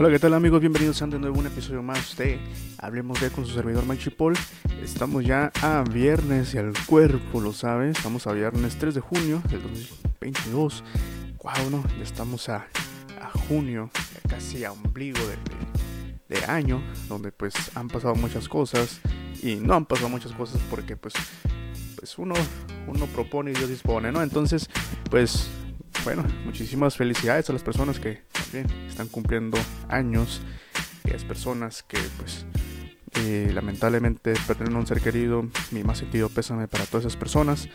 Hola, ¿qué tal amigos? Bienvenidos a de nuevo un episodio más de Hablemos de con su servidor Mike Chipol. Estamos ya a viernes y al cuerpo lo sabe. Estamos a viernes 3 de junio del 2022. Wow, no, ya estamos a, a junio, casi a ombligo de, año, donde pues han pasado muchas cosas y no han pasado muchas cosas porque pues, pues uno, uno propone y Dios dispone, ¿no? Entonces, pues bueno, muchísimas felicidades a las personas que están cumpliendo años, aquellas personas que pues eh, lamentablemente perdieron un ser querido, mi más sentido pésame para todas esas personas,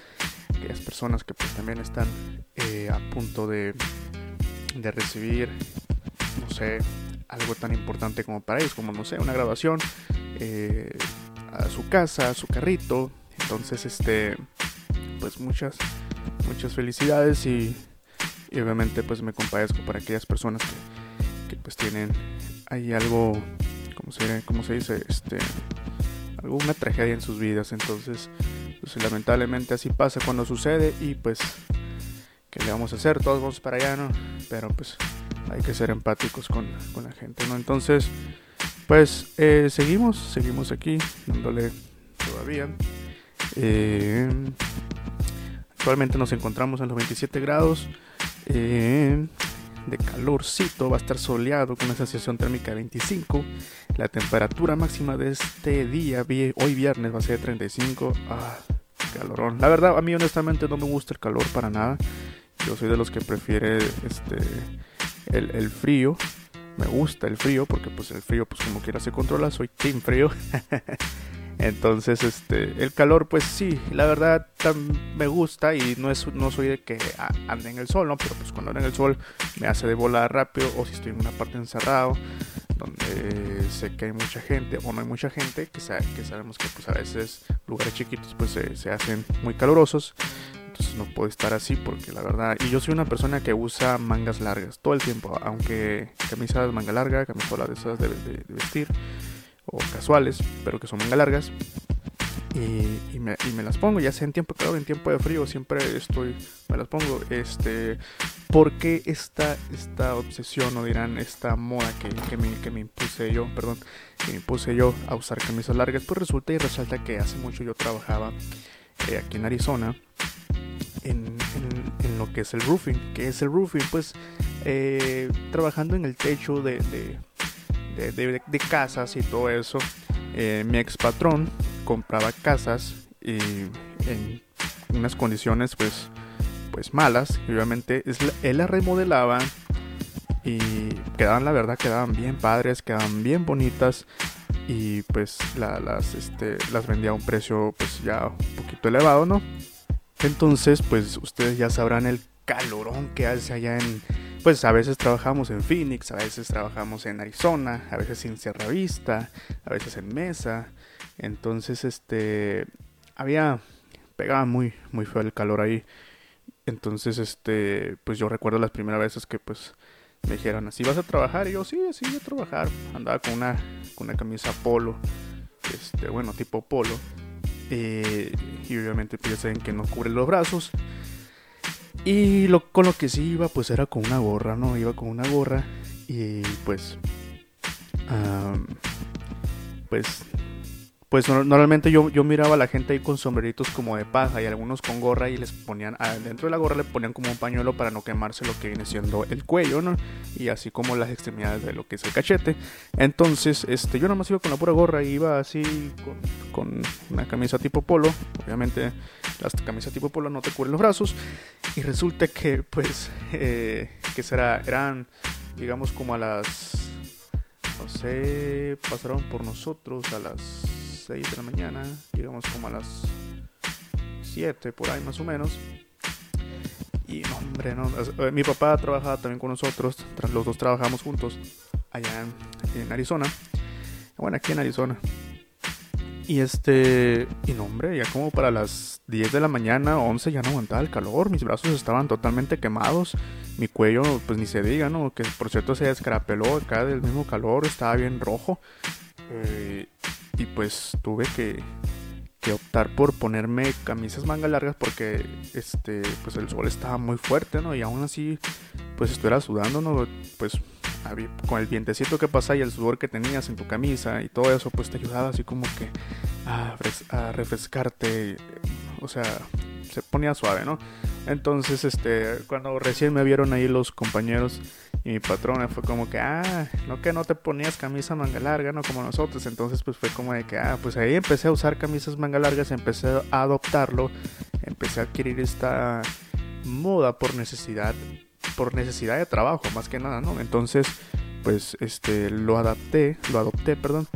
aquellas personas que pues también están eh, a punto de, de recibir, no sé, algo tan importante como para ellos, como no sé, una graduación, eh, a su casa, a su carrito, entonces este, pues muchas, muchas felicidades y y obviamente pues me compadezco para aquellas personas que, pues tienen ahí algo, como se, como se dice? Este, alguna tragedia en sus vidas. Entonces, pues lamentablemente así pasa cuando sucede y pues, ¿qué le vamos a hacer? Todos vamos para allá, ¿no? Pero pues hay que ser empáticos con, la gente, ¿no? Entonces, pues eh, seguimos, seguimos aquí, dándole todavía. Eh, actualmente nos encontramos en los 27 grados. Eh, de calorcito, va a estar soleado con una sensación térmica de 25. La temperatura máxima de este día, hoy viernes, va a ser de 35. Ah, calorón. La verdad, a mí honestamente no me gusta el calor para nada. Yo soy de los que prefiere este el, frío. Me gusta el frío porque pues el frío pues como quiera se controla. Soy team frío. Entonces, este, el calor, pues sí, la verdad me gusta y no es, no soy de que ande en el sol, ¿no? Pero pues cuando ando en el sol me hace de volar rápido o si estoy en una parte encerrado donde sé que hay mucha gente o no hay mucha gente, que, que sabemos que pues a veces lugares chiquitos pues se, se hacen muy calurosos. Entonces no puedo estar así porque la verdad, y yo soy una persona que usa mangas largas todo el tiempo, aunque camisas manga larga, camisola de esas de, de vestir o casuales, pero que son manga largas. Y, me, las pongo, ya sea en tiempo calor, en tiempo de frío, siempre estoy, me las pongo. Este, ¿Por qué esta, esta obsesión, o dirán, esta moda que, que, me, que me impuse yo, perdón, que me impuse yo a usar camisas largas? Pues resulta y resalta que hace mucho yo trabajaba eh, aquí en Arizona en, en, lo que es el roofing. ¿Qué es el roofing? Pues eh, trabajando en el techo de de, casas y todo eso. Eh, mi ex patrón compraba casas y en unas condiciones pues, pues malas. Y obviamente él las remodelaba y quedaban, la verdad, quedaban bien padres, quedaban bien bonitas. Y pues las, este, las vendía a un precio pues ya un poquito elevado, ¿no? Entonces pues ustedes ya sabrán el calorón que hace allá en, pues a veces trabajamos en Phoenix, a veces trabajamos en Arizona, a veces en Sierra Vista, a veces en Mesa. Entonces, este, había, pegaba muy, muy feo el calor ahí. Entonces, este, pues yo recuerdo las primeras veces que pues me dijeron, ¿así vas a trabajar? Y yo, sí, sí, voy a trabajar. Andaba con una, con una camisa polo, este, bueno, tipo polo. Eh, y obviamente piensen que no cubre los brazos. Y lo, con lo que sí iba, pues era con una gorra, ¿no? Iba con una gorra y pues... pues pues normalmente yo, yo miraba a la gente ahí con sombreritos como de paja y algunos con gorra y les ponían, dentro de la gorra le ponían como un pañuelo para no quemarse lo que viene siendo el cuello, ¿no? Y así como las extremidades de lo que es el cachete. Entonces, este, yo más iba con la pura gorra y iba así con, una camisa tipo polo. Obviamente las camisas tipo polo no te cubren los brazos. Y resulta que pues, eh, que será, eran digamos como a las, no sé, pasaron por nosotros a las 6 de la mañana, llegamos como a las 7 por ahí más o menos. Y no, hombre, no. Mi papá trabajaba también con nosotros, los dos trabajamos juntos allá en, Arizona. Bueno, aquí en Arizona. Y este, y no, hombre, ya como para las 10 de la mañana, 11 ya no aguantaba el calor, mis brazos estaban totalmente quemados, mi cuello, pues ni se diga, ¿no? Que por cierto se descarapeló acá del mismo calor, estaba bien rojo. Eh, y pues tuve que, optar por ponerme camisas manga largas porque este pues el sol estaba muy fuerte no y aún así pues estuviera sudando, ¿no? Pues con el vientecito que pasa y el sudor que tenías en tu camisa y todo eso, pues te ayudaba así como que a, a refrescarte, o sea, se ponía suave, ¿no? Entonces, este, cuando recién me vieron ahí los compañeros y mi patrona fue como que, ah, no que no te ponías camisa manga larga, no como nosotros. Entonces, pues fue como de que, ah, pues ahí empecé a usar camisas manga largas, empecé a adoptarlo, empecé a adquirir esta moda por necesidad, por necesidad de trabajo, más que nada, ¿no? Entonces, pues, este, lo adapté, lo adopté, perdón.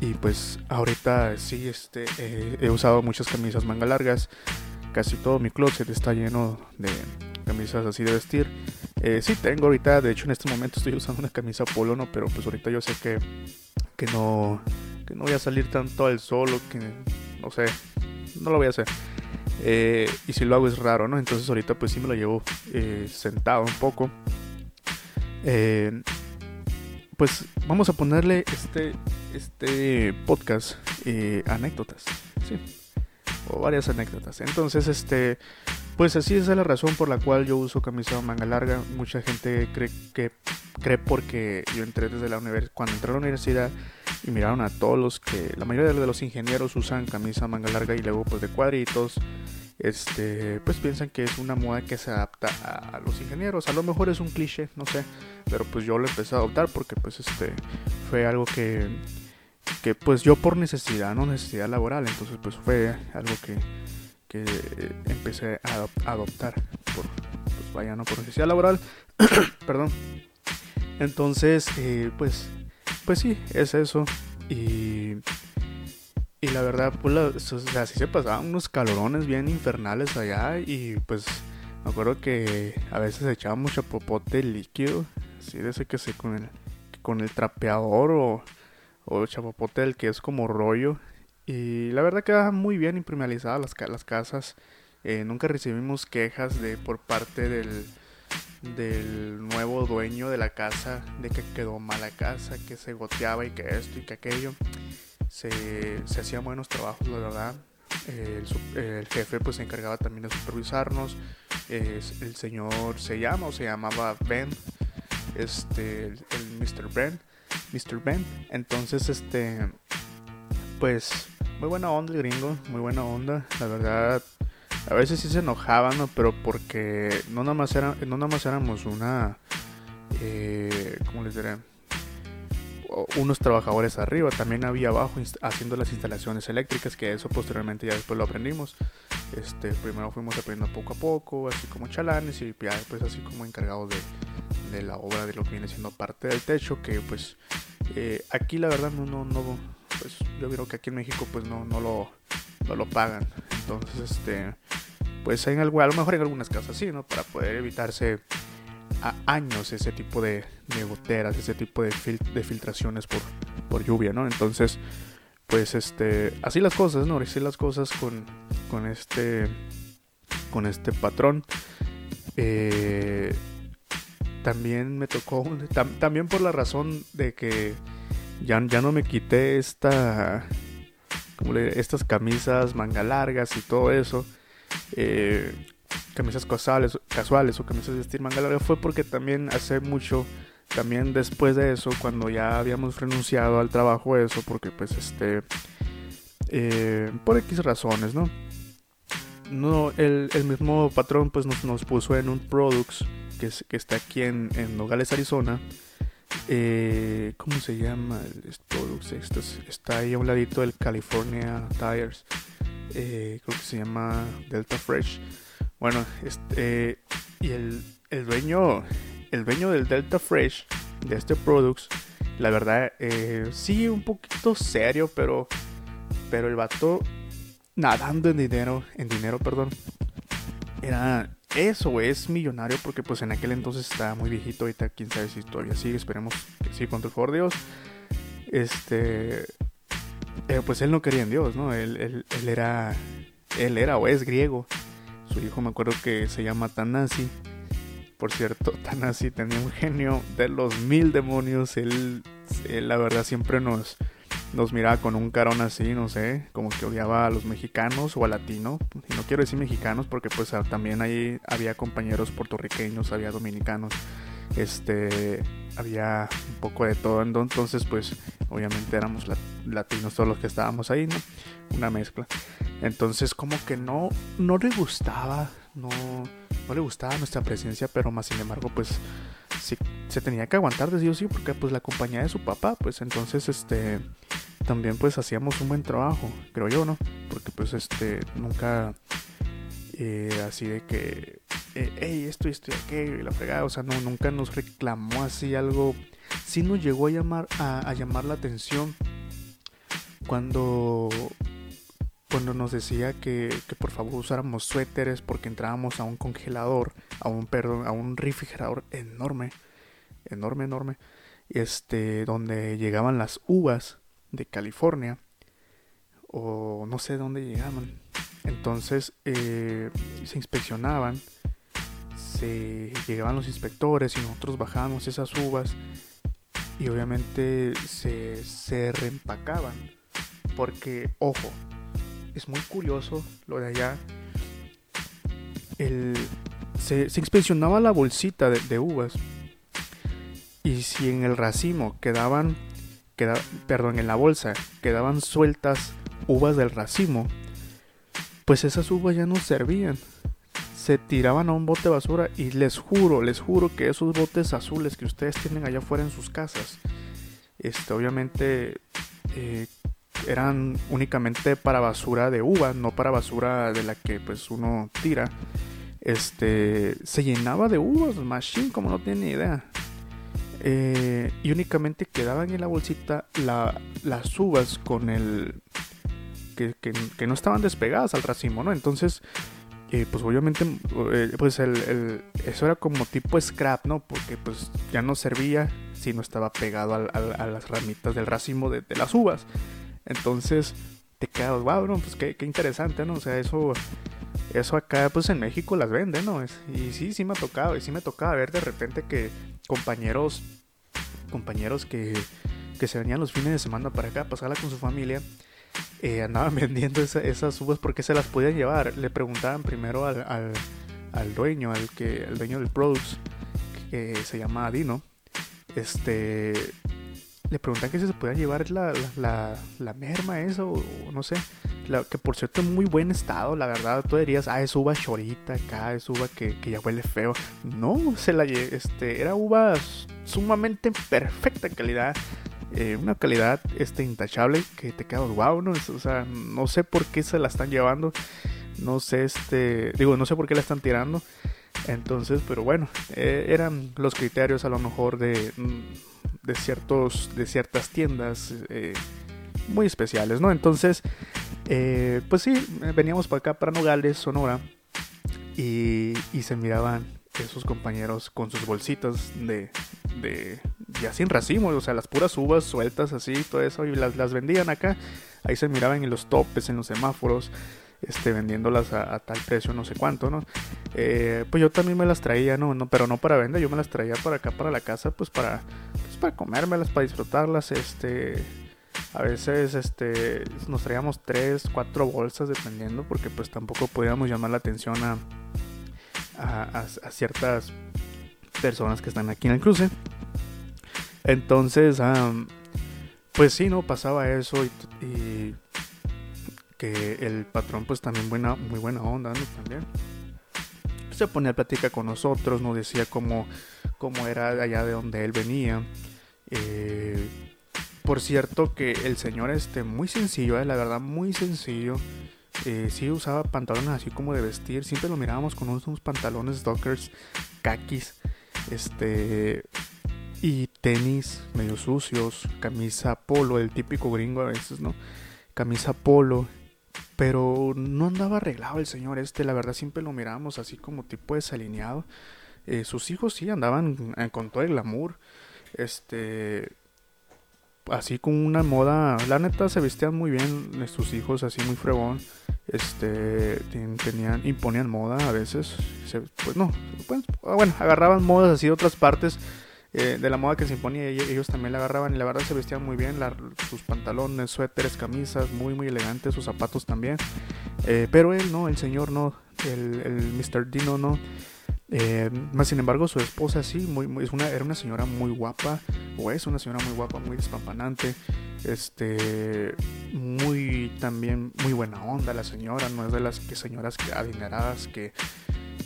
Y pues ahorita sí, este, he usado muchas camisas manga largas. Casi todo mi closet está lleno de camisas así de vestir. Eh, sí tengo ahorita, de hecho en este momento estoy usando una camisa polo, ¿no? Pero pues ahorita yo sé que, que no, que no voy a salir tanto al sol o que, no sé, no lo voy a hacer. Eh, y si lo hago es raro, ¿no? Entonces ahorita pues sí me lo llevo eh, sentado un poco. pues vamos a ponerle este, este podcast anécdotas, sí, o varias anécdotas. Entonces, este, pues así es la razón por la cual yo uso camisa manga larga. Mucha gente cree que cree porque yo entré desde la universidad, cuando entré a la universidad y miraron a todos los que la mayoría de los ingenieros usan camisa manga larga y luego pues de cuadritos. Este, pues piensan que es una moda que se adapta a, los ingenieros. A lo mejor es un cliché, no sé, pero pues yo lo empecé a adoptar porque pues este fue algo que que pues yo por necesidad, no necesidad laboral, entonces pues fue algo que que empecé a adoptar pues vaya, no por necesidad laboral, perdón. Entonces, eh, pues, pues sí, es eso. Y, y la verdad, pues, sí se pasaban unos calorones bien infernales allá y pues me acuerdo que a veces echaba mucho popote líquido, así de ese que se con el, con el trapeador o, o chapopote el que es como rollo y la verdad queda muy bien impermeabilizadas las, las casas. Eh, nunca recibimos quejas de por parte del, del nuevo dueño de la casa de que quedó mala casa, que se goteaba y que esto y que aquello. Se, se hacían buenos trabajos, la verdad. el, jefe pues se encargaba también de supervisarnos. el señor se llama o se llamaba Ben. Este, el, el Mr. Ben. Mr. Ben. Entonces, este, pues muy buena onda el gringo, muy buena onda. La verdad, a veces sí se enojaban, ¿no? Pero porque no nada más, era, no nada más éramos una... Eh, ¿Cómo les diré? unos trabajadores arriba, también había abajo haciendo las instalaciones eléctricas, que eso posteriormente ya después lo aprendimos. Este, primero fuimos aprendiendo poco a poco, así como chalanes y ya después así como encargados de, de la obra de lo que viene siendo parte del techo, que pues eh, aquí la verdad no, no, no, pues yo creo que aquí en México pues no, no, lo, no lo pagan. Entonces, este, pues en algo, a lo mejor en algunas casas sí, ¿no? Para poder evitarse a años ese tipo de, goteras, ese tipo de, de filtraciones por, por lluvia, ¿no? Entonces, pues este, así las cosas, ¿no? Así las cosas con, con este, con este patrón. Eh, también me tocó, también por la razón de que ya, ya no me quité esta, estas camisas manga largas y todo eso. Eh, camisas casuales, casuales o camisas de vestir manga larga fue porque también hace mucho, también después de eso, cuando ya habíamos renunciado al trabajo, eso, porque pues este, eh, por X razones, ¿no? No, el, el mismo patrón pues nos, nos, puso en un Products que, está aquí en, en Nogales, Arizona eh, ¿cómo se llama? Esto, está ahí a un ladito del California Tires. Eh, creo que se llama Delta Fresh. Bueno, este, y el, el, dueño, el dueño del Delta Fresh, de este Products, la verdad, eh, sí, un poquito serio, pero, pero el vato nadando en dinero, en dinero, perdón, era eso es millonario porque pues en aquel entonces estaba muy viejito, ahorita quién sabe si todavía sigue, esperemos que sí, con el favor Dios. Este, eh, pues él no quería en Dios, ¿no? Él, él, él, era, él era o es griego. Su hijo me acuerdo que se llama Tanasi. Por cierto, Tanasi tenía un genio de los mil demonios. Él la verdad siempre nos, nos miraba con un carón así, no sé, como que odiaba a los mexicanos o a latino. Y no quiero decir mexicanos porque pues también ahí había compañeros puertorriqueños, había dominicanos, este, había un poco de todo. Entonces pues obviamente éramos latinos todos los que estábamos ahí, ¿no? Una mezcla. Entonces como que no, no le gustaba, no, no le gustaba nuestra presencia, pero más sin embargo pues sí, se tenía que aguantar de sí o sí porque pues la compañía de su papá, pues entonces este también pues hacíamos un buen trabajo, creo yo, ¿no? Porque pues este nunca eh, así de que eh, hey, esto y esto y aquello y la fregada, o sea, no, nunca nos reclamó así algo, sí nos llegó a llamar a, llamar la atención cuando cuando nos decía que, que, por favor usáramos suéteres porque entrábamos a un congelador, a un perdón, a un refrigerador enorme, enorme, enorme, este, donde llegaban las uvas de California o no sé dónde llegaban. Entonces eh, se inspeccionaban, se llegaban los inspectores y nosotros bajábamos esas uvas y obviamente se, se reempacaban. Porque, ojo, es muy curioso lo de allá. El, se, se inspeccionaba la bolsita de, de uvas y si en el racimo quedaban perdón, en la bolsa quedaban sueltas uvas del racimo, pues esas uvas ya no servían. Se tiraban a un bote de basura y les juro, les juro que esos botes azules que ustedes tienen allá afuera en sus casas, este, obviamente eh, eran únicamente para basura de uva, no para basura de la que pues uno tira. Este se llenaba de uvas, machine, como no tiene ni idea. Eh, y únicamente quedaban en la bolsita las uvas con el. Que, no estaban despegadas al racimo, ¿no? Entonces, eh, pues obviamente, eh, pues el, eso era como tipo scrap, ¿no? Porque pues ya no servía si no estaba pegado a las ramitas del racimo de, las uvas. Entonces, te quedas, wow, ¿no? Pues qué, qué, interesante, ¿no? O sea, eso, eso acá, pues en México las venden, ¿no? y sí, sí me ha tocado, y sí me tocaba ver de repente que compañeros, compañeros que, que se venían los fines de semana para acá a pasarla con su familia, eh, andaban vendiendo esas uvas porque se las podían llevar. Le preguntaban primero al, al, al dueño, al que, el dueño del Produce, que se llama Dino, este, le preguntan que si se podía llevar la, la, la, merma, eso, o no sé. que por cierto, en muy buen estado, la verdad. Tú dirías, ah, es uva chorita acá, es uva que, que ya huele feo. No, se la este, era uva sumamente perfecta calidad. Eh, una calidad este, intachable que te queda wow, ¿no? O sea, no sé por qué se la están llevando. No sé, este. Digo, no sé por qué la están tirando. Entonces, pero bueno, eh, eran los criterios a lo mejor de de, ciertos, de ciertas tiendas eh, muy especiales, ¿no? Entonces, eh, pues sí, veníamos para acá, para Nogales, Sonora, y, y se miraban esos compañeros con sus bolsitas de, de ya sin racimo, o sea, las puras uvas sueltas así, todo eso, y las, las vendían acá. Ahí se miraban en los topes, en los semáforos este, vendiéndolas a, tal precio, no sé cuánto, ¿no? Eh, pues yo también me las traía, ¿no? ¿no? Pero no para vender, yo me las traía para acá, para la casa, pues para, pues para comérmelas, para disfrutarlas, este... A veces este, nos traíamos tres, cuatro bolsas dependiendo porque pues tampoco podíamos llamar la atención a, a, ciertas personas que están aquí en el cruce. Entonces, pues sí, no pasaba eso y que el patrón pues también buena, muy buena onda, También. Se ponía a platicar con nosotros, nos decía cómo, cómo era allá de donde él venía. Eh, por cierto que el señor este muy sencillo, eh, la verdad muy sencillo. Eh, sí usaba pantalones así como de vestir. Siempre lo mirábamos con unos, unos pantalones dockers, kakis, este y tenis medio sucios, camisa polo, el típico gringo a veces, ¿no? Camisa polo pero no andaba arreglado el señor este, la verdad siempre lo mirábamos así como tipo desalineado. Eh, sus hijos sí andaban eh, con todo el glamour. Este. Así con una moda. La neta se vestían muy bien sus hijos, así muy fregón. Este. Tenían. Imponían moda a veces. pues no. Pues, bueno, agarraban modas así de otras partes. eh, de la moda que se imponía, ellos también la agarraban y la verdad se vestían muy bien, sus pantalones, suéteres, camisas, muy muy elegantes, sus zapatos también. Eh, pero él no, el señor no, el, el Mr. Dino no. Eh, más sin embargo, su esposa sí, muy, es una, era una señora muy guapa, o es una señora muy guapa, muy despampanante, este, muy también, muy buena onda la señora, no es de las que señoras adineradas que,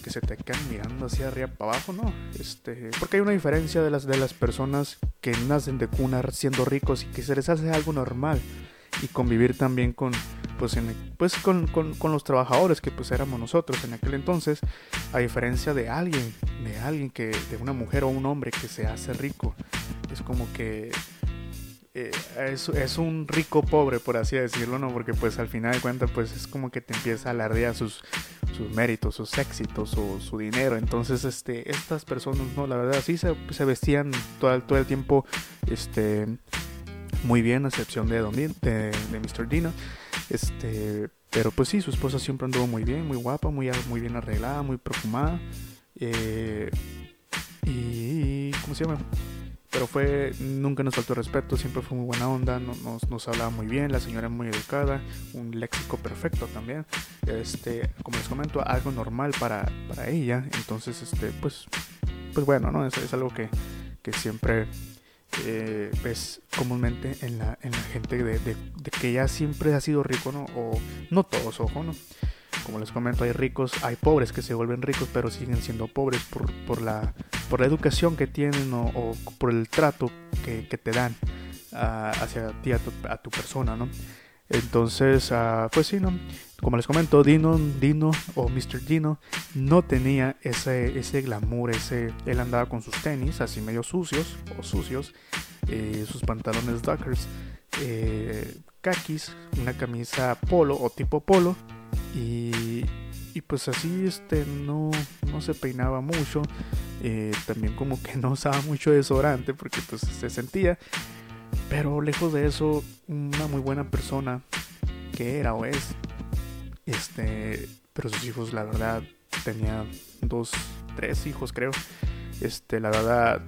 que se te quedan mirando hacia arriba para abajo, no, este, porque hay una diferencia de las, de las personas que nacen de cuna siendo ricos y que se les hace algo normal y convivir también con pues, pues con, con, los trabajadores que pues éramos nosotros en aquel entonces a diferencia de alguien de alguien que de una mujer o un hombre que se hace rico. Es como que eh, es, es, un rico pobre por así decirlo no porque pues al final de cuentas pues es como que te empieza a alardear sus sus méritos sus éxitos o su dinero. Entonces este estas personas no la verdad sí se, se vestían todo, todo el tiempo este muy bien, a excepción de, Don, de, de Mr. Dino. Este, pero pues sí, su esposa siempre anduvo muy bien, muy guapa, muy, muy bien arreglada, muy perfumada. Eh, y, ¿cómo se llama? Pero fue, nunca nos faltó respeto, siempre fue muy buena onda, nos, nos hablaba muy bien, la señora muy educada, un léxico perfecto también. Este, como les comento, algo normal para, para ella. Entonces, este, pues, pues bueno, ¿no? Es, es algo que, que siempre eh, ves comúnmente en la, en la gente de, que ya siempre ha sido rico, ¿no? O no todos, ojo, ¿no? Como les comento, hay ricos, hay pobres que se vuelven ricos, pero siguen siendo pobres por, por, la, por la educación que tienen o, por el trato que, te dan uh, hacia ti, a tu, a tu persona, ¿no? Entonces, uh, pues ¿no? Como les comento, Dino, Dino o Mr. Dino no tenía ese, ese glamour, ese, él andaba con sus tenis así medio sucios o sucios, eh, sus pantalones Dockers, eh, kakis, una camisa polo o tipo polo y, y pues así este no, no se peinaba mucho, eh, también como que no usaba mucho desodorante porque pues se sentía pero lejos de eso, una muy buena persona que era o es. Este, pero sus hijos, la verdad, tenía dos, tres hijos, creo. Este, la verdad,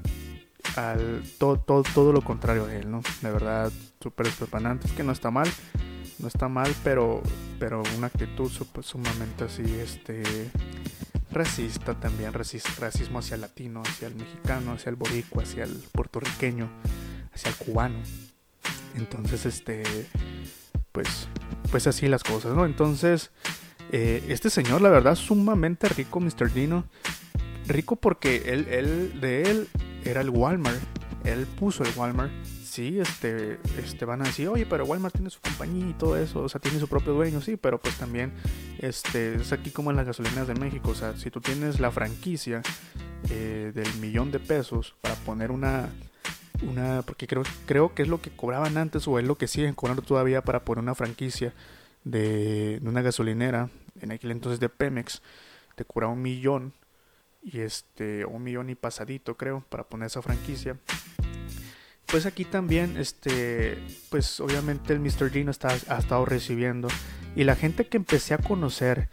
al, todo, todo, todo lo contrario a él, ¿no? La verdad, súper espepanante. Es que no está mal, no está mal, pero, pero una actitud sumamente así, este, racista también, racismo hacia el latino, hacia el mexicano, hacia el boricua, hacia el puertorriqueño hacia el cubano. Entonces, este, pues, pues así las cosas, ¿no? Entonces, eh, este señor, la verdad, sumamente rico, Mr. Dino. Rico porque él, él, de él era el Walmart. Él puso el Walmart. Sí, este, este van a decir, oye, pero Walmart tiene su compañía y todo eso, o sea, tiene su propio dueño, sí, pero pues también, este, es aquí como en las gasolineras de México, o sea, si tú tienes la franquicia eh, del millón de pesos para poner una, una porque creo, creo que es lo que cobraban antes o es lo que siguen cobrando todavía para poner una franquicia de, una gasolinera en aquel entonces de Pemex te cobraba un millón y este un millón y pasadito creo para poner esa franquicia pues aquí también este pues obviamente el Mr. Gino está, ha estado recibiendo y la gente que empecé a conocer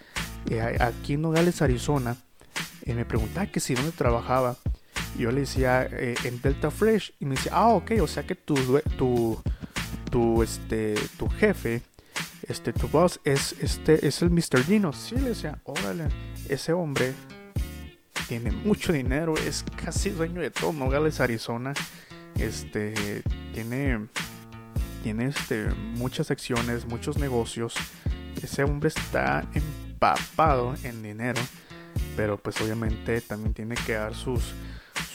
eh, aquí en Nogales Arizona eh, me preguntaba que si dónde trabajaba yo le decía eh, en Delta Fresh y me decía, ah, ok, o sea que tu, tu, tu, este, tu jefe, este, tu boss es, este, es el Mr. Dino. Sí, le decía, órale, ese hombre tiene mucho dinero, es casi dueño de todo Nogales, Arizona. Este, tiene, tiene este, muchas secciones, muchos negocios. Ese hombre está empapado en dinero, pero pues obviamente también tiene que dar sus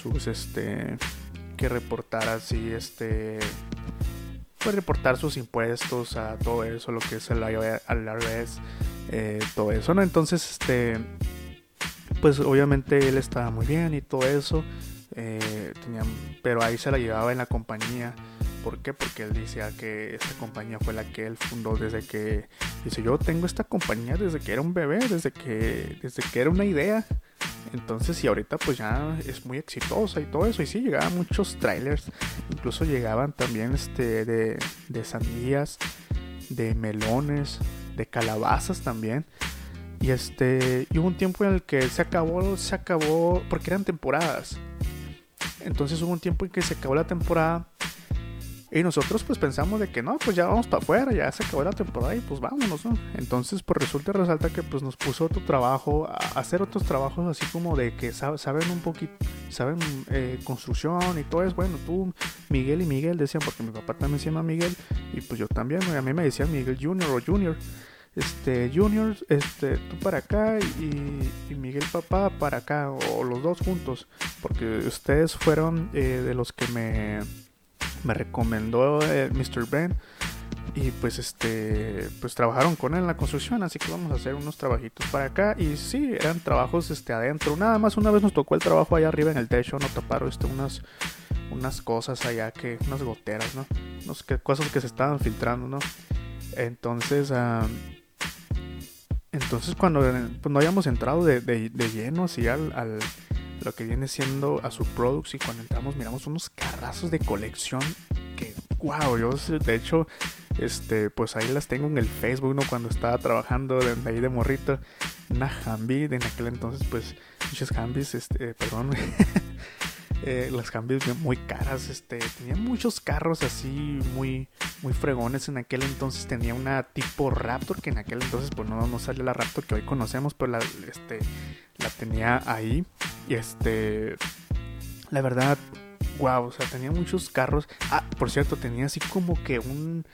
sus este que reportar así este pues reportar sus impuestos a todo eso lo que es el IRS eh, todo eso no entonces este pues obviamente él estaba muy bien y todo eso eh, pero ahí se la llevaba en la compañía ¿Por qué? Porque él decía que esta compañía fue la que él fundó desde que dice yo tengo esta compañía desde que era un bebé, desde que desde que era una idea. Entonces y ahorita pues ya es muy exitosa y todo eso y sí llegaban muchos trailers, incluso llegaban también este de, de sandías, de melones, de calabazas también. Y este hubo un tiempo en el que se acabó, se acabó porque eran temporadas Entonces hubo un tiempo en que se acabó la temporada y nosotros pues pensamos de que no, pues ya vamos para afuera, ya se acabó la temporada y pues vámonos, ¿no? Entonces pues resulta resalta que pues nos puso otro trabajo, a hacer otros trabajos así como de que saben un poquito, saben eh, construcción y todo eso. Bueno, tú, Miguel y Miguel decían, porque mi papá también se llama Miguel y pues yo también, a mí me decían Miguel Junior o Junior. Este, Junior, este, tú para acá y, Miguel papá para acá, o los dos juntos, porque ustedes fueron eh, de los que me me recomendó eh, Mr. Ben. Y pues este pues trabajaron con él en la construcción así que vamos a hacer unos trabajitos para acá. Y sí eran trabajos este adentro. Nada más una vez nos tocó el trabajo allá arriba en el techo no taparon este unas unas cosas allá que unas goteras no unas que, cosas que se estaban filtrando no entonces entonces cuando pues, no habíamos entrado de, de, lleno así al lo que viene siendo a su products y cuando entramos miramos unos carrazos de colección que wow, yo de hecho este pues ahí las tengo en el Facebook, ¿no? Cuando estaba trabajando de, ahí de morrito, una de en aquel entonces pues muchas Humvees, este, perdón. Eh, las Humvees muy caras, este, tenía muchos carros así muy, muy fregones en aquel entonces, tenía una tipo Raptor, que en aquel entonces pues no, no sale la Raptor que hoy conocemos, pero la, este, la tenía ahí. Y este, la verdad, wow, o sea, tenía muchos carros. Ah, por cierto, tenía así como que un,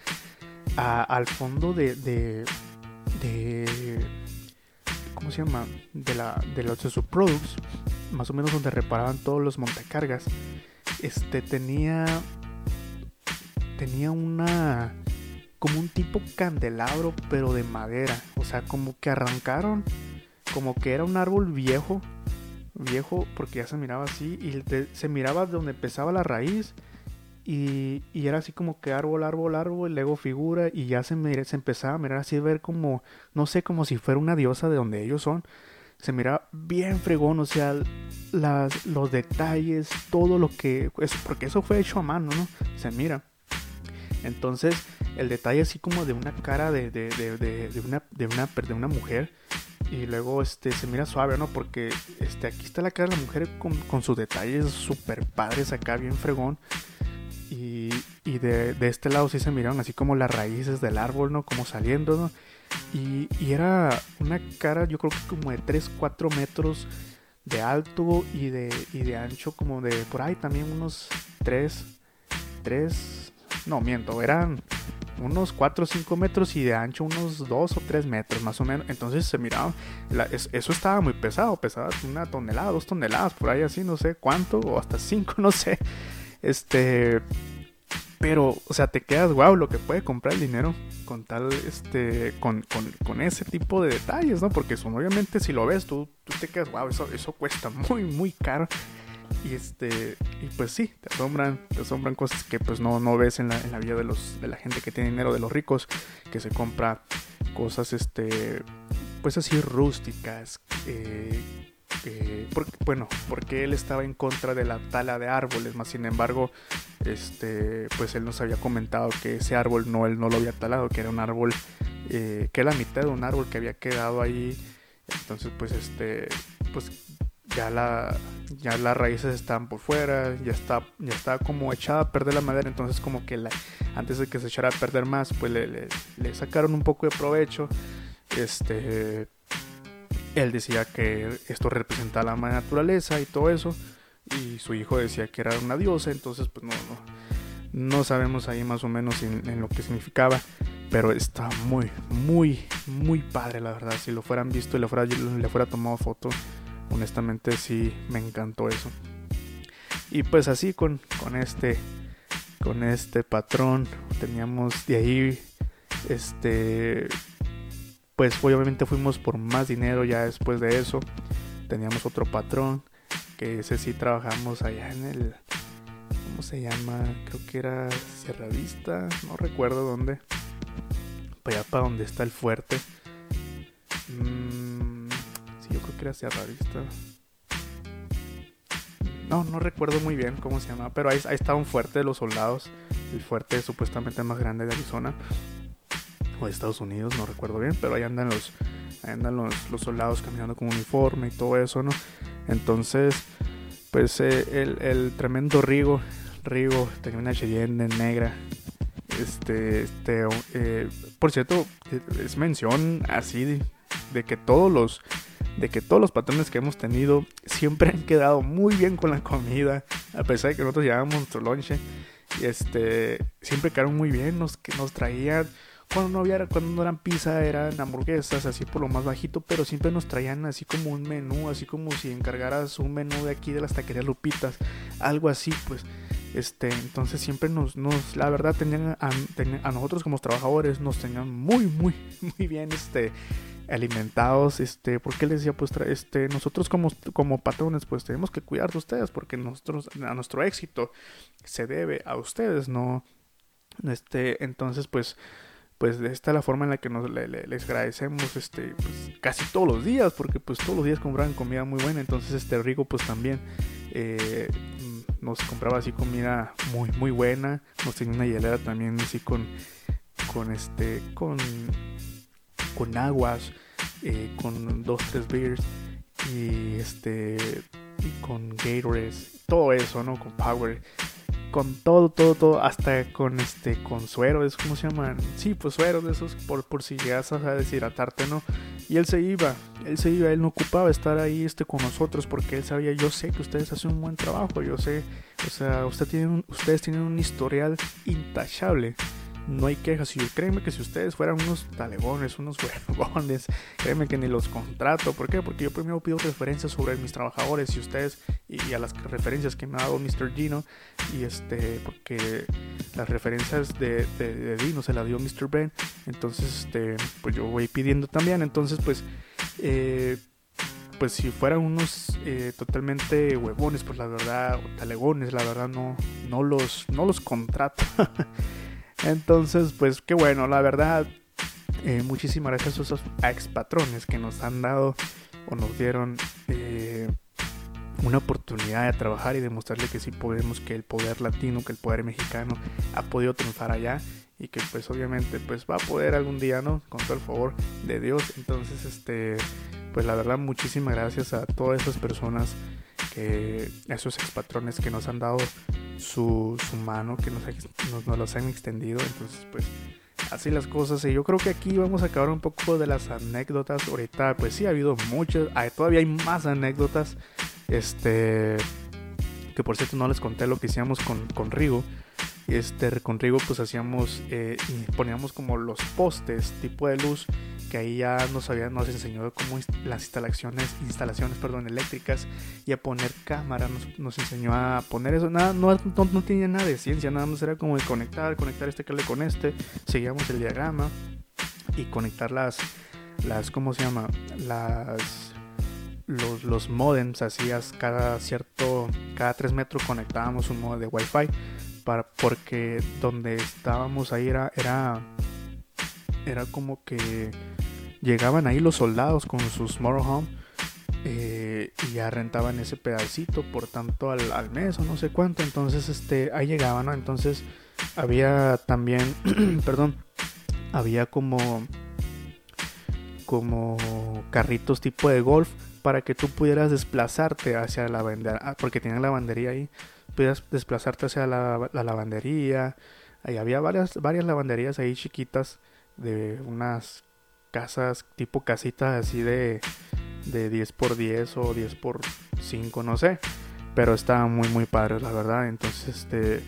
al fondo de, de, de, ¿cómo se llama? De la, de los de sus products, más o menos donde reparaban todos los montacargas. Este tenía, tenía una, como un tipo candelabro, pero de madera. O sea, como que arrancaron como que era un árbol viejo, viejo porque ya se miraba así y se miraba donde empezaba la raíz y, era así como que árbol, árbol, árbol, y luego figura y ya se, se empezaba a mirar así, a ver como, no sé, como si fuera una diosa de donde ellos son. Se miraba bien fregón, o sea, los detalles, todo lo que... Es, porque eso fue hecho a mano, ¿no? Se mira. Entonces, el detalle así como de una cara de, de, de, de una, de, una, de una mujer y luego este se mira suave, ¿no? Porque este aquí está la cara de la mujer con, sus detalles súper padres acá, bien fregón. Y, y de, este lado sí se miraron así como las raíces del árbol, ¿no? Como saliendo, ¿no? Y, y era una cara, yo creo que como de 3, 4 metros de alto y de, y de ancho, como de por ahí también unos 3, 3, no miento, eran unos 4 o 5 metros y de ancho unos 2 o 3 metros más o menos. Entonces se miraba, eso estaba muy pesado, pesaba una tonelada, dos toneladas, por ahí así, no sé cuánto, o hasta 5, no sé. Este, pero, o sea, te quedas, wow, lo que puede comprar el dinero con tal, este, con, con, con ese tipo de detalles, ¿no? Porque son, obviamente, si lo ves, tú, tú te quedas, wow, eso, eso cuesta muy, muy caro. Y este, y pues sí, te asombran, te asombran cosas que pues no, no ves en la, en la vida de los, de la gente que tiene dinero, de los ricos, que se compra cosas este, pues así rústicas, eh, bueno, porque él estaba en contra de la tala de árboles, más sin embargo, este, pues él nos había comentado que ese árbol no, él no lo había talado, que era un árbol, eh, que era la mitad de un árbol que había quedado ahí, entonces pues este, pues ya la ya las raíces están por fuera, ya está ya está como echada a perder la madera, entonces como que antes de que se echara a perder más, pues le, le, sacaron un poco de provecho. Este él decía que esto representaba la naturaleza y todo eso y su hijo decía que era una diosa, entonces pues no no, no sabemos ahí más o menos en, lo que significaba, pero está muy muy muy padre la verdad, si lo fueran visto y le fuera le fuera tomado foto honestamente sí me encantó eso. Y pues así con, con este con este patrón teníamos de ahí este pues obviamente fuimos por más dinero ya después de eso. Teníamos otro patrón que ese sí trabajamos allá en el ¿cómo se llama? Creo que era Sierra Vista, no recuerdo dónde. Para allá para donde está el fuerte. Mmm creo que era Sierra Vista. No, no recuerdo muy bien cómo se llama, pero ahí, estaba un fuerte de los soldados, el fuerte supuestamente más grande de Arizona o de Estados Unidos, no recuerdo bien, pero ahí andan los, andan los, soldados caminando con uniforme y todo eso, ¿no? Entonces, pues eh, el, el, tremendo Rigo, Rigo, termina Cheyenne negra. Este, este, eh, por cierto, es mención así de, que todos los, de que todos los patrones que hemos tenido siempre han quedado muy bien con la comida, a pesar de que nosotros llevábamos nuestro lonche, este, siempre quedaron muy bien, nos, nos traían cuando no había, cuando no eran pizza, eran hamburguesas, así por lo más bajito, pero siempre nos traían así como un menú, así como si encargaras un menú de aquí de las taquerías Lupitas, algo así, pues. Este, entonces siempre nos, nos la verdad, tenían a, a nosotros como trabajadores, nos tenían muy, muy, muy bien, este, alimentados, este, porque les decía, pues, este, nosotros como, como patrones, pues tenemos que cuidar de ustedes, porque nosotros, a nuestro éxito se debe a ustedes, no, este, entonces, pues, pues esta es la forma en la que nos les agradecemos este pues, casi todos los días porque pues todos los días compraban comida muy buena entonces este Rico pues también eh, nos compraba así comida muy muy buena nos tenía una hielera también así con con este con con aguas eh, con dos tres beers y este y con Gatorades todo eso no con Power con todo, todo, todo, hasta con este, con suero, es como se llaman, sí, pues suero de esos, por, por si llegas a deshidratarte, ¿no? Y él se iba, él se iba, él no ocupaba estar ahí este con nosotros porque él sabía, yo sé que ustedes hacen un buen trabajo, yo sé, o sea, usted tiene ustedes tienen un historial intachable no hay quejas. Y créeme que si ustedes fueran unos talegones, unos huevones, créeme que ni los contrato. ¿Por qué? Porque yo primero pido referencias sobre mis trabajadores y ustedes y a las referencias que me ha dado Mr. Gino. Y este, porque las referencias de, de, Dino se las dio Mr. Ben. Entonces, este, pues yo voy pidiendo también. Entonces, pues, eh, pues si fueran unos eh, totalmente huevones, pues la verdad, o talegones, la verdad no, no los, no los contrato. Entonces, pues qué bueno, la verdad, eh, muchísimas gracias a esos ex patrones que nos han dado o nos dieron eh, una oportunidad de trabajar y demostrarle que sí podemos, que el poder latino, que el poder mexicano ha podido triunfar allá y que pues obviamente pues va a poder algún día, ¿no? Con todo el favor de Dios. Entonces, este, pues la verdad, muchísimas gracias a todas esas personas que, esos ex patrones que nos han dado su, mano, que nos, los han extendido. Entonces, pues así las cosas. Y yo creo que aquí vamos a acabar un poco de las anécdotas. Ahorita, pues sí, ha habido muchas. todavía hay más anécdotas. Este. Que por cierto no les conté lo que hicimos con, con Rigo este con Rigo pues hacíamos eh, y poníamos como los postes tipo de luz que ahí ya nos había nos enseñó cómo las instalaciones instalaciones perdón eléctricas y a poner cámara nos, enseñó a poner eso. Nada no, no, tenía nada de ciencia nada más era como el conectar conectar este cable con este seguíamos el diagrama y conectar las las cómo se llama las los, los modems hacías cada cierto cada 3 metros conectábamos un modo de wifi porque donde estábamos ahí era, era, era como que llegaban ahí los soldados con sus motorhome eh, y ya rentaban ese pedacito por tanto al, mes o no sé cuánto. Entonces este ahí llegaban entonces había también perdón había como como carritos tipo de golf para que tú pudieras desplazarte hacia la bandera porque tenían la bandería ahí pudieras desplazarte hacia la, lavandería. Ahí había varias, varias lavanderías ahí chiquitas de unas casas tipo casitas así de, de 10 por 10 o 10 por 5, no sé. Pero estaban muy muy padres, la verdad. Entonces, este,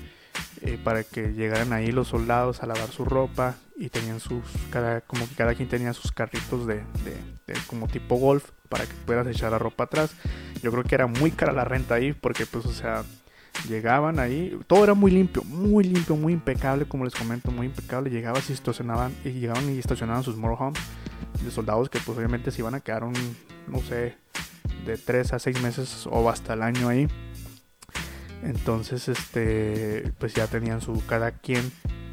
eh, para que llegaran ahí los soldados a lavar su ropa y tenían sus, cada, como que cada quien tenía sus carritos de, de, como tipo golf para que puedas echar la ropa atrás. Yo creo que era muy cara la renta ahí porque pues, o sea, Llegaban ahí, todo era muy limpio, muy limpio, muy impecable, como les comento, muy impecable. Llegaban y estacionaban, y llegaban y estacionaban sus motorhomes de soldados que pues obviamente se iban a quedar un, no sé, de 3 a 6 meses o hasta el año ahí. Entonces, este, pues ya tenían su, cada quien,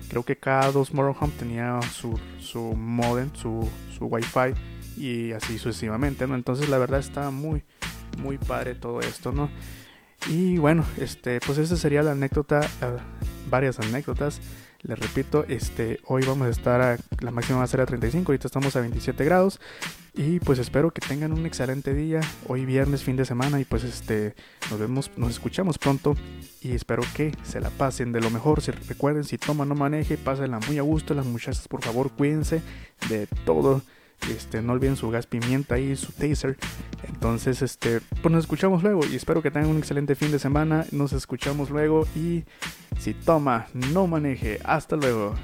creo que cada dos motorhomes tenía su, su modem, su, su wifi y así sucesivamente, ¿no? Entonces la verdad está muy, muy padre todo esto, ¿no? Y bueno, este, pues esa sería la anécdota, eh, varias anécdotas. Les repito, este, hoy vamos a estar a, la máxima va a ser a 35, ahorita estamos a 27 grados. Y pues espero que tengan un excelente día, hoy viernes, fin de semana, y pues este, nos vemos, nos escuchamos pronto y espero que se la pasen de lo mejor. Si recuerden, si toman no maneje, pásenla muy a gusto. Las muchachas, por favor, cuídense de todo. Este, no olviden su gas pimienta y su taser. Entonces, este, pues nos escuchamos luego y espero que tengan un excelente fin de semana. Nos escuchamos luego y si toma, no maneje. Hasta luego.